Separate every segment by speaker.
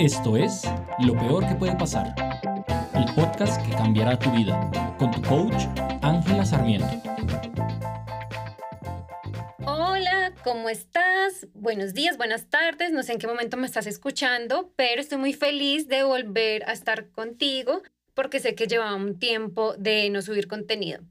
Speaker 1: Esto es Lo Peor que puede pasar, el podcast que cambiará tu vida, con tu coach Ángela Sarmiento.
Speaker 2: Hola, ¿cómo estás? Buenos días, buenas tardes, no sé en qué momento me estás escuchando, pero estoy muy feliz de volver a estar contigo porque sé que llevaba un tiempo de no subir contenido.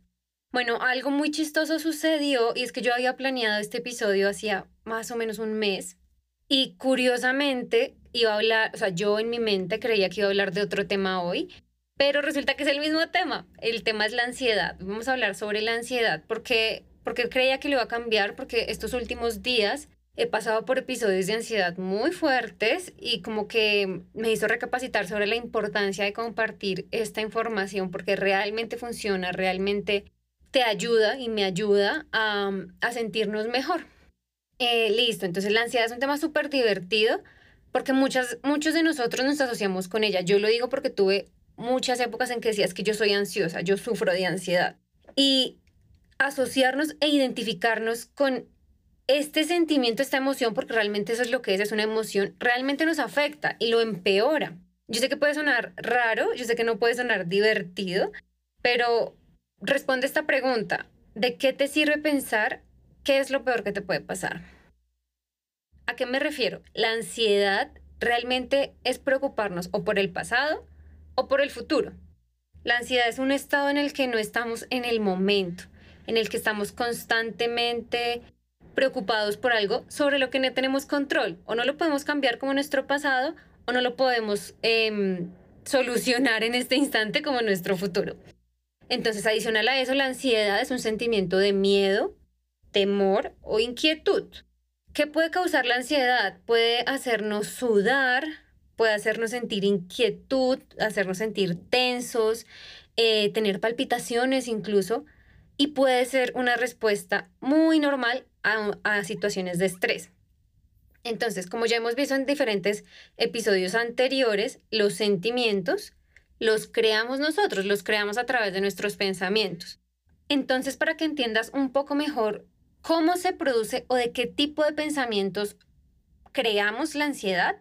Speaker 2: Bueno, algo muy chistoso sucedió y es que yo había planeado este episodio hacía más o menos un mes y curiosamente iba a hablar, o sea, yo en mi mente creía que iba a hablar de otro tema hoy, pero resulta que es el mismo tema. El tema es la ansiedad. Vamos a hablar sobre la ansiedad porque, porque creía que lo iba a cambiar porque estos últimos días he pasado por episodios de ansiedad muy fuertes y como que me hizo recapacitar sobre la importancia de compartir esta información porque realmente funciona, realmente te ayuda y me ayuda a, a sentirnos mejor. Eh, listo, entonces la ansiedad es un tema súper divertido porque muchas, muchos de nosotros nos asociamos con ella. Yo lo digo porque tuve muchas épocas en que decías que yo soy ansiosa, yo sufro de ansiedad. Y asociarnos e identificarnos con este sentimiento, esta emoción, porque realmente eso es lo que es, es una emoción, realmente nos afecta y lo empeora. Yo sé que puede sonar raro, yo sé que no puede sonar divertido, pero responde esta pregunta. ¿De qué te sirve pensar qué es lo peor que te puede pasar? ¿A qué me refiero? La ansiedad realmente es preocuparnos o por el pasado o por el futuro. La ansiedad es un estado en el que no estamos en el momento, en el que estamos constantemente preocupados por algo sobre lo que no tenemos control. O no lo podemos cambiar como nuestro pasado o no lo podemos em, solucionar en este instante como nuestro futuro. Entonces, adicional a eso, la ansiedad es un sentimiento de miedo, temor o inquietud. ¿Qué puede causar la ansiedad? Puede hacernos sudar, puede hacernos sentir inquietud, hacernos sentir tensos, eh, tener palpitaciones incluso, y puede ser una respuesta muy normal a, a situaciones de estrés. Entonces, como ya hemos visto en diferentes episodios anteriores, los sentimientos los creamos nosotros, los creamos a través de nuestros pensamientos. Entonces, para que entiendas un poco mejor cómo se produce o de qué tipo de pensamientos creamos la ansiedad,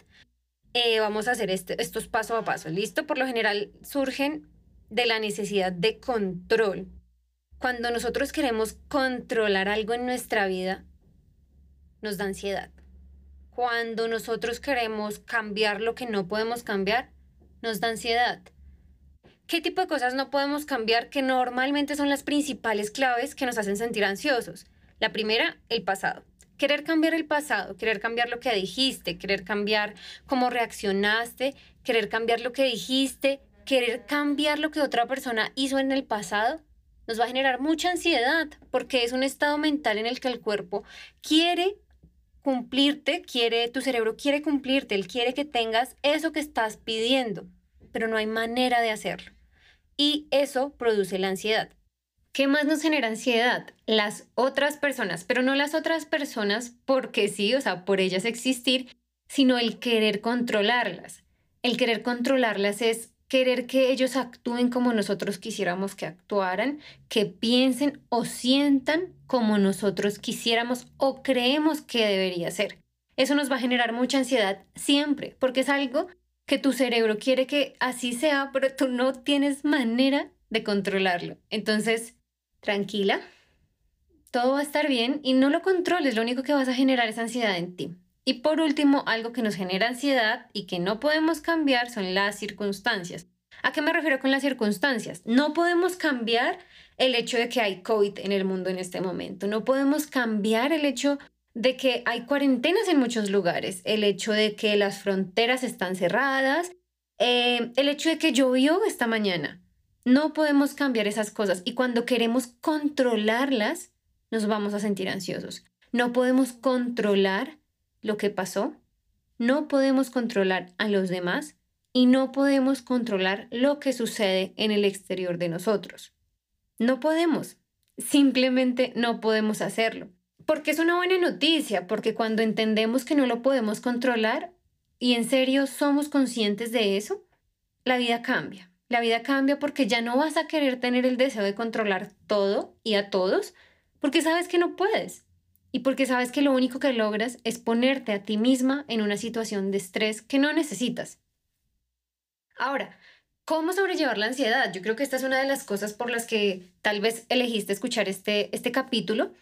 Speaker 2: eh, vamos a hacer este, estos paso a paso. ¿Listo? Por lo general surgen de la necesidad de control. Cuando nosotros queremos controlar algo en nuestra vida, nos da ansiedad. Cuando nosotros queremos cambiar lo que no podemos cambiar, nos da ansiedad. ¿Qué tipo de cosas no podemos cambiar que normalmente son las principales claves que nos hacen sentir ansiosos? La primera, el pasado. Querer cambiar el pasado, querer cambiar lo que dijiste, querer cambiar cómo reaccionaste, querer cambiar lo que dijiste, querer cambiar lo que otra persona hizo en el pasado, nos va a generar mucha ansiedad porque es un estado mental en el que el cuerpo quiere cumplirte, quiere, tu cerebro quiere cumplirte, él quiere que tengas eso que estás pidiendo, pero no hay manera de hacerlo. Y eso produce la ansiedad. ¿Qué más nos genera ansiedad? Las otras personas, pero no las otras personas porque sí, o sea, por ellas existir, sino el querer controlarlas. El querer controlarlas es querer que ellos actúen como nosotros quisiéramos que actuaran, que piensen o sientan como nosotros quisiéramos o creemos que debería ser. Eso nos va a generar mucha ansiedad siempre, porque es algo que tu cerebro quiere que así sea, pero tú no tienes manera de controlarlo. Entonces, tranquila, todo va a estar bien y no lo controles, lo único que vas a generar es ansiedad en ti. Y por último, algo que nos genera ansiedad y que no podemos cambiar son las circunstancias. ¿A qué me refiero con las circunstancias? No podemos cambiar el hecho de que hay COVID en el mundo en este momento. No podemos cambiar el hecho de que hay cuarentenas en muchos lugares, el hecho de que las fronteras están cerradas, eh, el hecho de que llovió esta mañana. No podemos cambiar esas cosas y cuando queremos controlarlas, nos vamos a sentir ansiosos. No podemos controlar lo que pasó, no podemos controlar a los demás y no podemos controlar lo que sucede en el exterior de nosotros. No podemos, simplemente no podemos hacerlo. Porque es una buena noticia, porque cuando entendemos que no lo podemos controlar y en serio somos conscientes de eso, la vida cambia. La vida cambia porque ya no vas a querer tener el deseo de controlar todo y a todos, porque sabes que no puedes. y porque sabes que lo único que logras es ponerte a ti misma en una situación de estrés que no necesitas. Ahora, ¿cómo sobrellevar la ansiedad? Yo creo que esta es una de las cosas por las que tal vez elegiste escuchar este, este capítulo,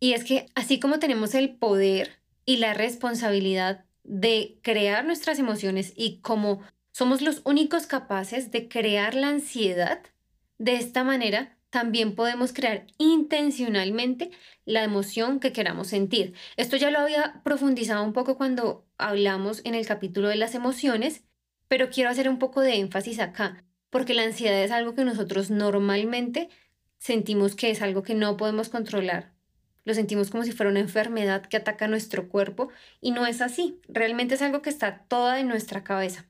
Speaker 2: y es que así como tenemos el poder y la responsabilidad de crear nuestras emociones y como somos los únicos capaces de crear la ansiedad, de esta manera también podemos crear intencionalmente la emoción que queramos sentir. Esto ya lo había profundizado un poco cuando hablamos en el capítulo de las emociones, pero quiero hacer un poco de énfasis acá, porque la ansiedad es algo que nosotros normalmente sentimos que es algo que no podemos controlar. Lo sentimos como si fuera una enfermedad que ataca nuestro cuerpo y no es así. Realmente es algo que está toda en nuestra cabeza.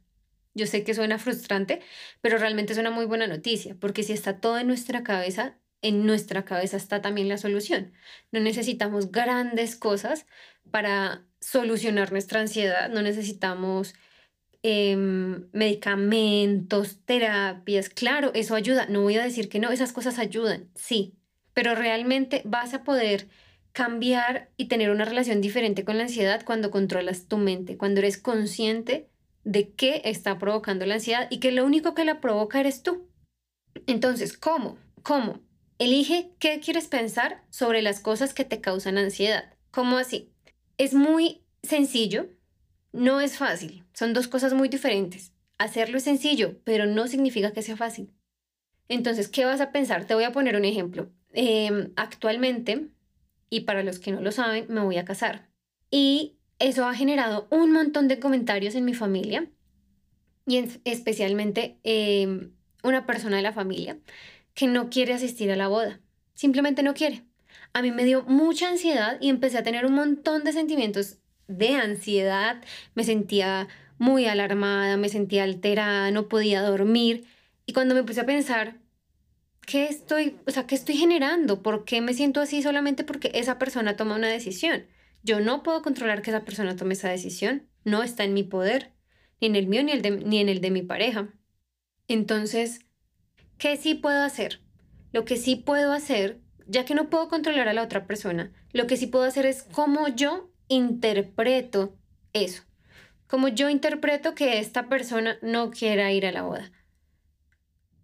Speaker 2: Yo sé que suena frustrante, pero realmente es una muy buena noticia, porque si está todo en nuestra cabeza, en nuestra cabeza está también la solución. No necesitamos grandes cosas para solucionar nuestra ansiedad, no necesitamos em, medicamentos, terapias. Claro, eso ayuda, no voy a decir que no, esas cosas ayudan, sí, pero realmente vas a poder cambiar y tener una relación diferente con la ansiedad cuando controlas tu mente, cuando eres consciente de qué está provocando la ansiedad y que lo único que la provoca eres tú. Entonces, ¿cómo? ¿Cómo? Elige qué quieres pensar sobre las cosas que te causan ansiedad. ¿Cómo así? Es muy sencillo, no es fácil, son dos cosas muy diferentes. Hacerlo es sencillo, pero no significa que sea fácil. Entonces, ¿qué vas a pensar? Te voy a poner un ejemplo. Em, actualmente, y para los que no lo saben, me voy a casar. Y eso ha generado un montón de comentarios en mi familia y especialmente em, una persona de la familia que no quiere asistir a la boda. Simplemente no quiere. A mí me dio mucha ansiedad y empecé a tener un montón de sentimientos de ansiedad. Me sentía muy alarmada, me sentía alterada, no podía dormir. Y cuando me puse a pensar, ¿qué estoy, o sea, qué estoy generando? ¿Por qué me siento así solamente porque esa persona toma una decisión? Yo no puedo controlar que esa persona tome esa decisión. No está en mi poder, ni en el mío ni, en el de mi pareja. Entonces, ¿qué sí puedo hacer? Lo que sí puedo hacer, ya que no puedo controlar a la otra persona, lo que sí puedo hacer es cómo yo interpreto eso. Cómo yo interpreto que esta persona no quiera ir a la boda.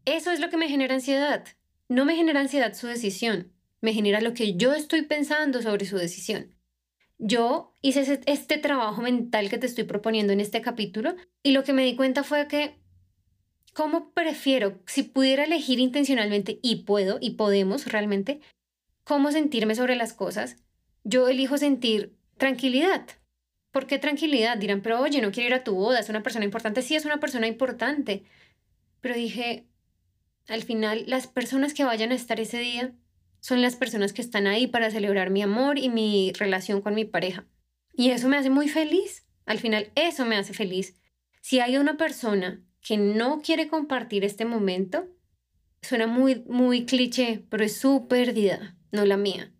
Speaker 2: Eso es lo que me genera ansiedad. No me genera ansiedad su decisión, me genera lo que yo estoy pensando sobre su decisión. Yo hice este trabajo mental que te estoy proponiendo en este capítulo y lo que me di cuenta fue que, ¿cómo prefiero, si pudiera elegir intencionalmente y puedo y podemos realmente, cómo sentirme sobre las cosas? Yo elijo sentir tranquilidad. ¿Por qué tranquilidad? Dirán, pero oye, no quiero ir a tu boda, es una persona importante. Sí, es una persona importante. Pero dije, al final, las personas que vayan a estar ese día son las personas que están ahí para celebrar mi amor y mi relación con mi pareja. Y eso me hace muy feliz. Al final, eso me hace feliz. Si hay una persona que no quiere compartir este momento, suena muy, muy cliché, pero es su pérdida, no la mía.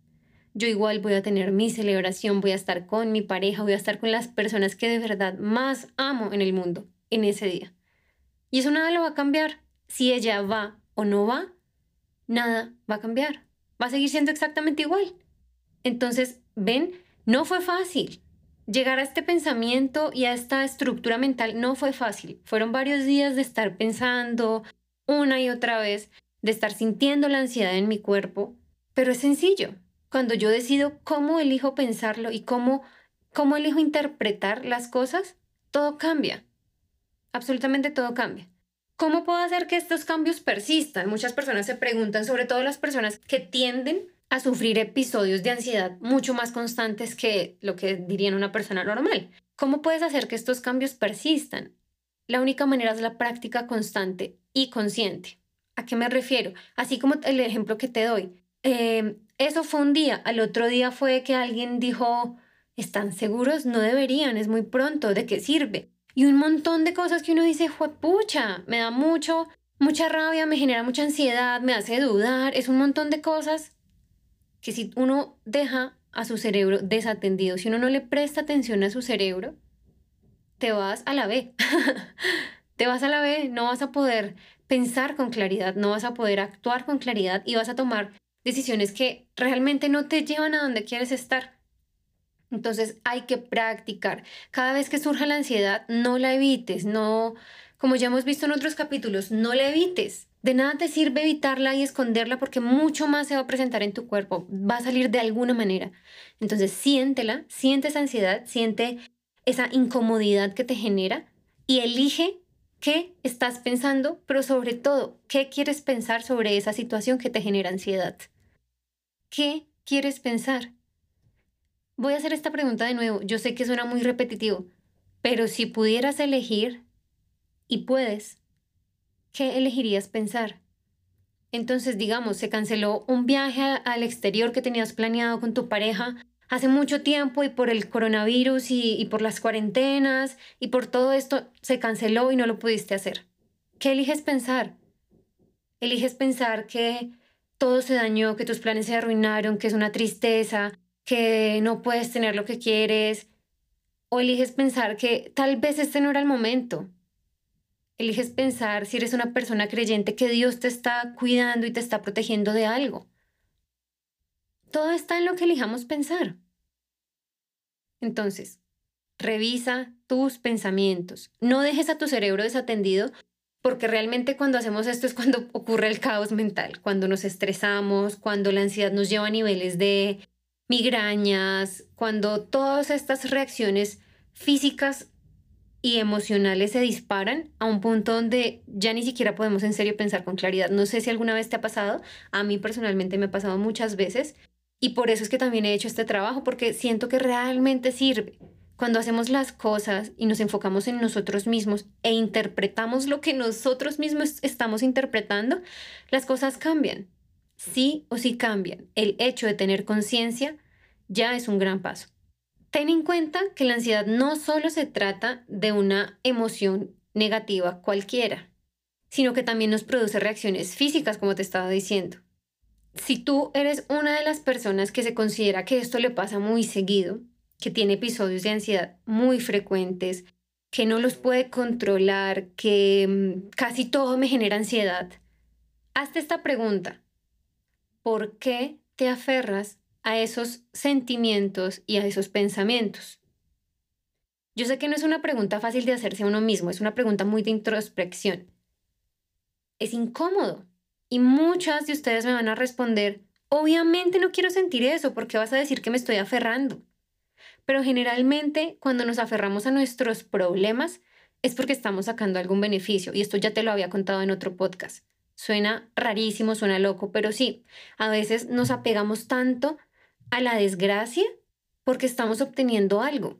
Speaker 2: Yo igual voy a tener mi celebración, voy a estar con mi pareja, voy a estar con las personas que de verdad más amo en el mundo en ese día. Y eso nada lo va a cambiar. Si ella va o no va, nada va a cambiar va a seguir siendo exactamente igual. Entonces, ven, no fue fácil. Llegar a este pensamiento y a esta estructura mental no fue fácil. Fueron varios días de estar pensando una y otra vez, de estar sintiendo la ansiedad en mi cuerpo, pero es sencillo. Cuando yo decido cómo elijo pensarlo y cómo, cómo elijo interpretar las cosas, todo cambia. Absolutamente todo cambia. ¿Cómo puedo hacer que estos cambios persistan? Muchas personas se preguntan, sobre todo las personas que tienden a sufrir episodios de ansiedad mucho más constantes que lo que dirían una persona normal. ¿Cómo puedes hacer que estos cambios persistan? La única manera es la práctica constante y consciente. ¿A qué me refiero? Así como el ejemplo que te doy. Em, eso fue un día, al otro día fue que alguien dijo, ¿están seguros? No deberían, es muy pronto, ¿de qué sirve? Y un montón de cosas que uno dice, pucha, me da mucho, mucha rabia, me genera mucha ansiedad, me hace dudar, es un montón de cosas que si uno deja a su cerebro desatendido, si uno no le presta atención a su cerebro, te vas a la B. te vas a la B, no vas a poder pensar con claridad, no vas a poder actuar con claridad y vas a tomar decisiones que realmente no te llevan a donde quieres estar. Entonces hay que practicar. Cada vez que surja la ansiedad, no la evites, no, como ya hemos visto en otros capítulos, no la evites. De nada te sirve evitarla y esconderla porque mucho más se va a presentar en tu cuerpo, va a salir de alguna manera. Entonces siéntela, siente esa ansiedad, siente esa incomodidad que te genera y elige qué estás pensando, pero sobre todo, qué quieres pensar sobre esa situación que te genera ansiedad. ¿Qué quieres pensar? Voy a hacer esta pregunta de nuevo. Yo sé que suena muy repetitivo, pero si pudieras elegir, y puedes, ¿qué elegirías pensar? Entonces, digamos, se canceló un viaje al exterior que tenías planeado con tu pareja hace mucho tiempo y por el coronavirus y, por las cuarentenas y por todo esto se canceló y no lo pudiste hacer. ¿Qué eliges pensar? Eliges pensar que todo se dañó, que tus planes se arruinaron, que es una tristeza, que no puedes tener lo que quieres. O eliges pensar que tal vez este no era el momento. Eliges pensar si eres una persona creyente que Dios te está cuidando y te está protegiendo de algo. Todo está en lo que elijamos pensar. Entonces, revisa tus pensamientos. No dejes a tu cerebro desatendido porque realmente cuando hacemos esto es cuando ocurre el caos mental, cuando nos estresamos, cuando la ansiedad nos lleva a niveles de migrañas, cuando todas estas reacciones físicas y emocionales se disparan a un punto donde ya ni siquiera podemos en serio pensar con claridad. No sé si alguna vez te ha pasado, a mí personalmente me ha pasado muchas veces y por eso es que también he hecho este trabajo, porque siento que realmente sirve. Cuando hacemos las cosas y nos enfocamos en nosotros mismos e interpretamos lo que nosotros mismos estamos interpretando, las cosas cambian. Sí o sí cambian. El hecho de tener conciencia ya es un gran paso. Ten en cuenta que la ansiedad no solo se trata de una emoción negativa cualquiera, sino que también nos produce reacciones físicas, como te estaba diciendo si tú eres una de las personas que se considera que esto le pasa muy seguido, que tiene episodios de ansiedad muy frecuentes, que no los puede controlar, que mm, casi todo me genera ansiedad, hazte esta pregunta. ¿Por qué te aferras a esos sentimientos y a esos pensamientos? Yo sé que no es una pregunta fácil de hacerse a uno mismo, es una pregunta muy de introspección. Es incómodo, y muchas de ustedes me van a responder, obviamente no quiero sentir eso porque vas a decir que me estoy aferrando. Pero generalmente cuando nos aferramos a nuestros problemas es porque estamos sacando algún beneficio y esto ya te lo había contado en otro podcast. Suena rarísimo, suena loco, pero sí, a veces nos apegamos tanto a la desgracia porque estamos obteniendo algo.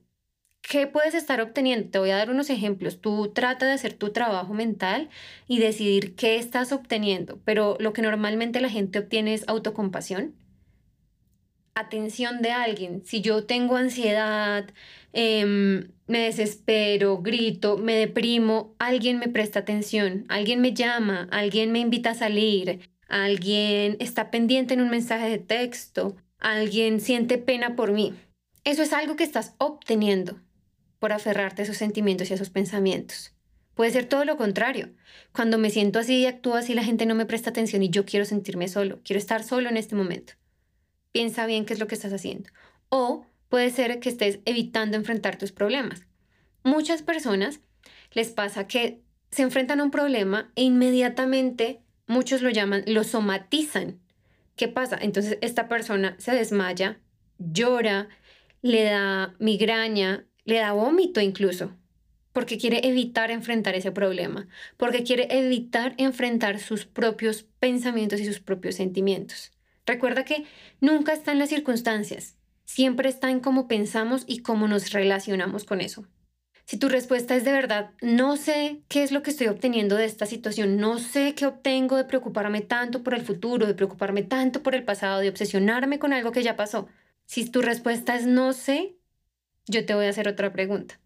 Speaker 2: ¿Qué puedes estar obteniendo? Te voy a dar unos ejemplos. Tú trata de hacer tu trabajo mental y decidir qué estás obteniendo, pero lo que normalmente la gente obtiene es autocompasión, atención de alguien. Si yo tengo ansiedad, em, me desespero, grito, me deprimo, alguien me presta atención, alguien me llama, alguien me invita a salir, alguien está pendiente en un mensaje de texto, alguien siente pena por mí. Eso es algo que estás obteniendo por aferrarte a esos sentimientos y a esos pensamientos. Puede ser todo lo contrario. Cuando me siento así y actúo así, la gente no me presta atención y yo quiero sentirme solo, quiero estar solo en este momento. Piensa bien qué es lo que estás haciendo. O puede ser que estés evitando enfrentar tus problemas. Muchas personas les pasa que se enfrentan a un problema e inmediatamente muchos lo llaman, lo somatizan. ¿Qué pasa? Entonces esta persona se desmaya, llora, le da migraña, le da vómito incluso, porque quiere evitar enfrentar ese problema, porque quiere evitar enfrentar sus propios pensamientos y sus propios sentimientos. Recuerda que nunca está en las circunstancias, siempre está en cómo pensamos y cómo nos relacionamos con eso. Si tu respuesta es de verdad, no sé qué es lo que estoy obteniendo de esta situación, no sé qué obtengo de preocuparme tanto por el futuro, de preocuparme tanto por el pasado, de obsesionarme con algo que ya pasó. Si tu respuesta es no sé, yo te voy a hacer otra pregunta.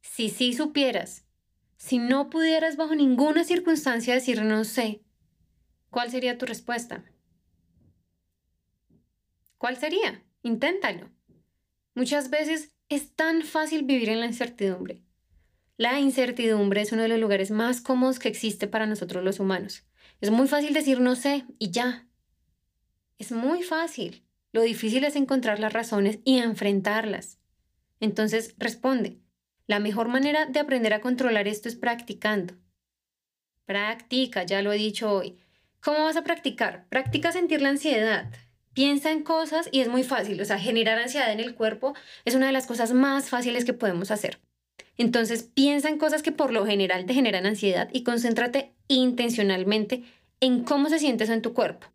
Speaker 2: Si sí supieras, si no pudieras bajo ninguna circunstancia decir no sé, ¿cuál sería tu respuesta? ¿Cuál sería? Inténtalo. Muchas veces es tan fácil vivir en la incertidumbre. La incertidumbre es uno de los lugares más cómodos que existe para nosotros los humanos. Es muy fácil decir no sé y ya. Es muy fácil. Lo difícil es encontrar las razones y enfrentarlas. Entonces, responde. La mejor manera de aprender a controlar esto es practicando. Practica, ya lo he dicho hoy. ¿Cómo vas a practicar? Practica sentir la ansiedad. Piensa en cosas y es muy fácil. O sea, generar ansiedad en el cuerpo es una de las cosas más fáciles que podemos hacer. Entonces, piensa en cosas que por lo general te generan ansiedad y concéntrate intencionalmente en cómo se siente eso en tu cuerpo.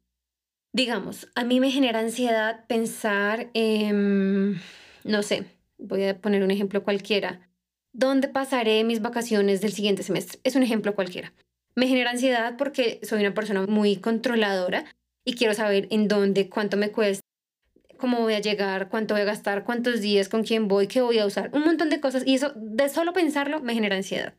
Speaker 2: Digamos, a mí me genera ansiedad pensar en, no sé, voy a poner un ejemplo cualquiera, ¿dónde pasaré mis vacaciones del siguiente semestre? Es un ejemplo cualquiera. Me genera ansiedad porque soy una persona muy controladora y quiero saber en dónde, cuánto me cuesta, cómo voy a llegar, cuánto voy a gastar, cuántos días, con quién voy, qué voy a usar, un montón de cosas. Y eso, de solo pensarlo, me genera ansiedad.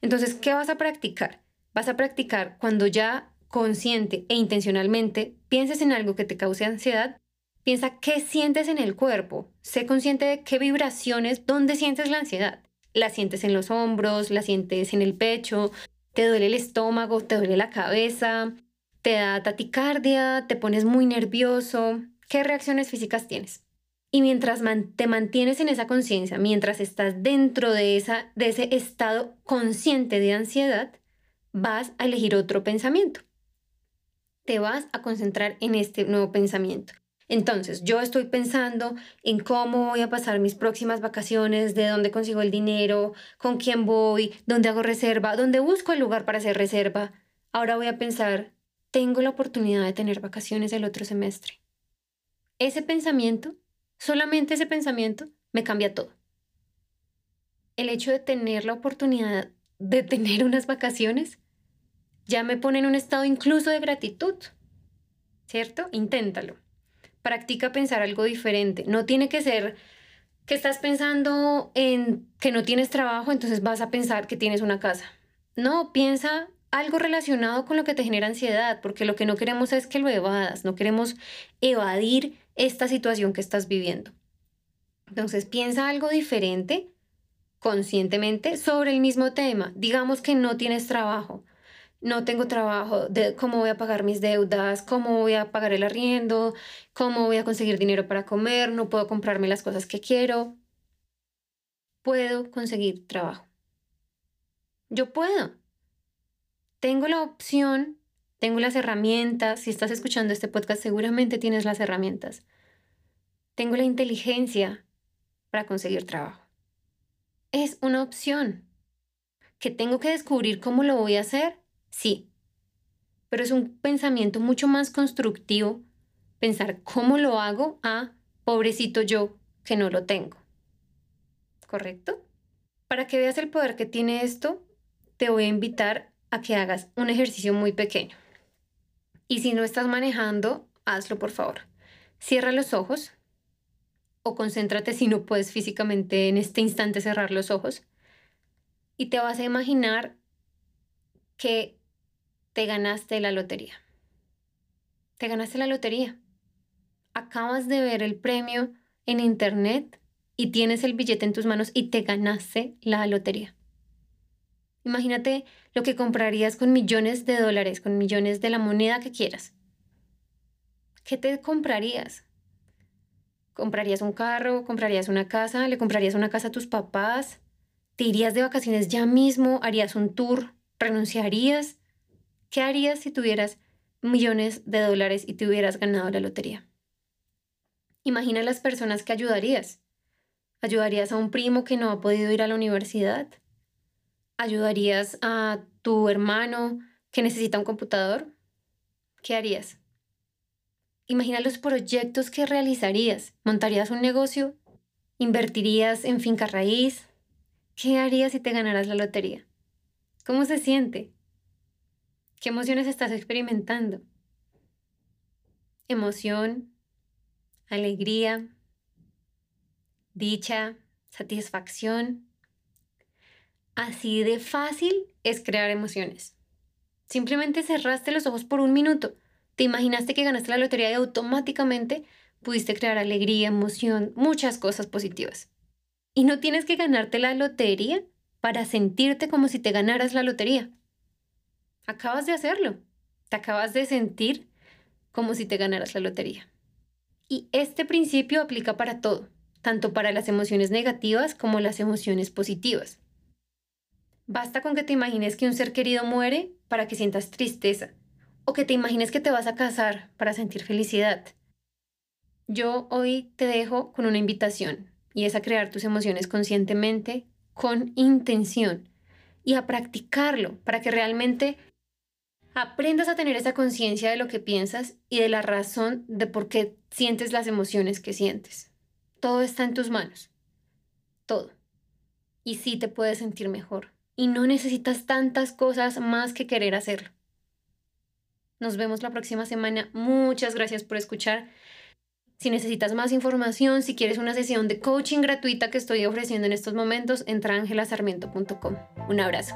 Speaker 2: Entonces, ¿qué vas a practicar? Vas a practicar cuando ya consciente e intencionalmente pienses en algo que te cause ansiedad, piensa qué sientes en el cuerpo, sé consciente de qué vibraciones, dónde sientes la ansiedad. La sientes en los hombros, la sientes en el pecho, te duele el estómago, te duele la cabeza, te da taticardia, te pones muy nervioso. ¿Qué reacciones físicas tienes? Y mientras te mantienes en esa conciencia, mientras estás dentro de, esa, de ese estado consciente de ansiedad, vas a elegir otro pensamiento te vas a concentrar en este nuevo pensamiento. Entonces, yo estoy pensando en cómo voy a pasar mis próximas vacaciones, de dónde consigo el dinero, con quién voy, dónde hago reserva, dónde busco el lugar para hacer reserva. Ahora voy a pensar, tengo la oportunidad de tener vacaciones el otro semestre. Ese pensamiento, solamente ese pensamiento, me cambia todo. El hecho de tener la oportunidad de tener unas vacaciones ya me pone en un estado incluso de gratitud. ¿Cierto? Inténtalo. Practica pensar algo diferente. No tiene que ser que estás pensando en que no tienes trabajo, entonces vas a pensar que tienes una casa. No, piensa algo relacionado con lo que te genera ansiedad, porque lo que no queremos es que lo evadas, no queremos evadir esta situación que estás viviendo. Entonces piensa algo diferente conscientemente sobre el mismo tema. Digamos que no tienes trabajo no tengo trabajo, de cómo voy a pagar mis deudas, cómo voy a pagar el arriendo, cómo voy a conseguir dinero para comer, no puedo comprarme las cosas que quiero. Puedo conseguir trabajo. Yo puedo. Tengo la opción, tengo las herramientas. Si estás escuchando este podcast, seguramente tienes las herramientas. Tengo la inteligencia para conseguir trabajo. Es una opción. ¿Que tengo que descubrir cómo lo voy a hacer? Sí, pero es un pensamiento mucho más constructivo pensar cómo lo hago a pobrecito yo que no lo tengo. ¿Correcto? Para que veas el poder que tiene esto, te voy a invitar a que hagas un ejercicio muy pequeño. Y si no estás manejando, hazlo por favor. Cierra los ojos o concéntrate si no puedes físicamente en este instante cerrar los ojos y te vas a imaginar que te ganaste la lotería. Te ganaste la lotería. Acabas de ver el premio en internet y tienes el billete en tus manos y te ganaste la lotería. Imagínate lo que comprarías con millones de dólares, con millones de la moneda que quieras. ¿Qué te comprarías? ¿Comprarías un carro? ¿Comprarías una casa? ¿Le comprarías una casa a tus papás? ¿Te irías de vacaciones ya mismo? ¿Harías un tour? ¿Renunciarías? ¿Qué harías si tuvieras millones de dólares y te hubieras ganado la lotería? Imagina las personas que ayudarías. ¿Ayudarías a un primo que no ha podido ir a la universidad? ¿Ayudarías a tu hermano que necesita un computador? ¿Qué harías? Imagina los proyectos que realizarías. ¿Montarías un negocio? ¿Invertirías en finca raíz? ¿Qué harías si te ganaras la lotería? ¿Cómo se siente? ¿Qué emociones estás experimentando? Emoción, alegría, dicha, satisfacción. Así de fácil es crear emociones. Simplemente cerraste los ojos por un minuto, te imaginaste que ganaste la lotería y automáticamente pudiste crear alegría, emoción, muchas cosas positivas. Y no tienes que ganarte la lotería para sentirte como si te ganaras la lotería. Acabas de hacerlo. Te acabas de sentir como si te ganaras la lotería. Y este principio aplica para todo, tanto para las emociones negativas como las emociones positivas. Basta con que te imagines que un ser querido muere para que sientas tristeza, o que te imagines que te vas a casar para sentir felicidad. Yo hoy te dejo con una invitación, y es a crear tus emociones conscientemente, con intención, y a practicarlo para que realmente aprendas a tener esa conciencia de lo que piensas y de la razón de por qué sientes las emociones que sientes. Todo está en tus manos. Todo. Y sí te puedes sentir mejor. Y no necesitas tantas cosas más que querer hacerlo. Nos vemos la próxima semana. Muchas gracias por escuchar. Si necesitas más información, si quieres una sesión de coaching gratuita que estoy ofreciendo en estos momentos, entra a angelasarmiento.com. Un abrazo.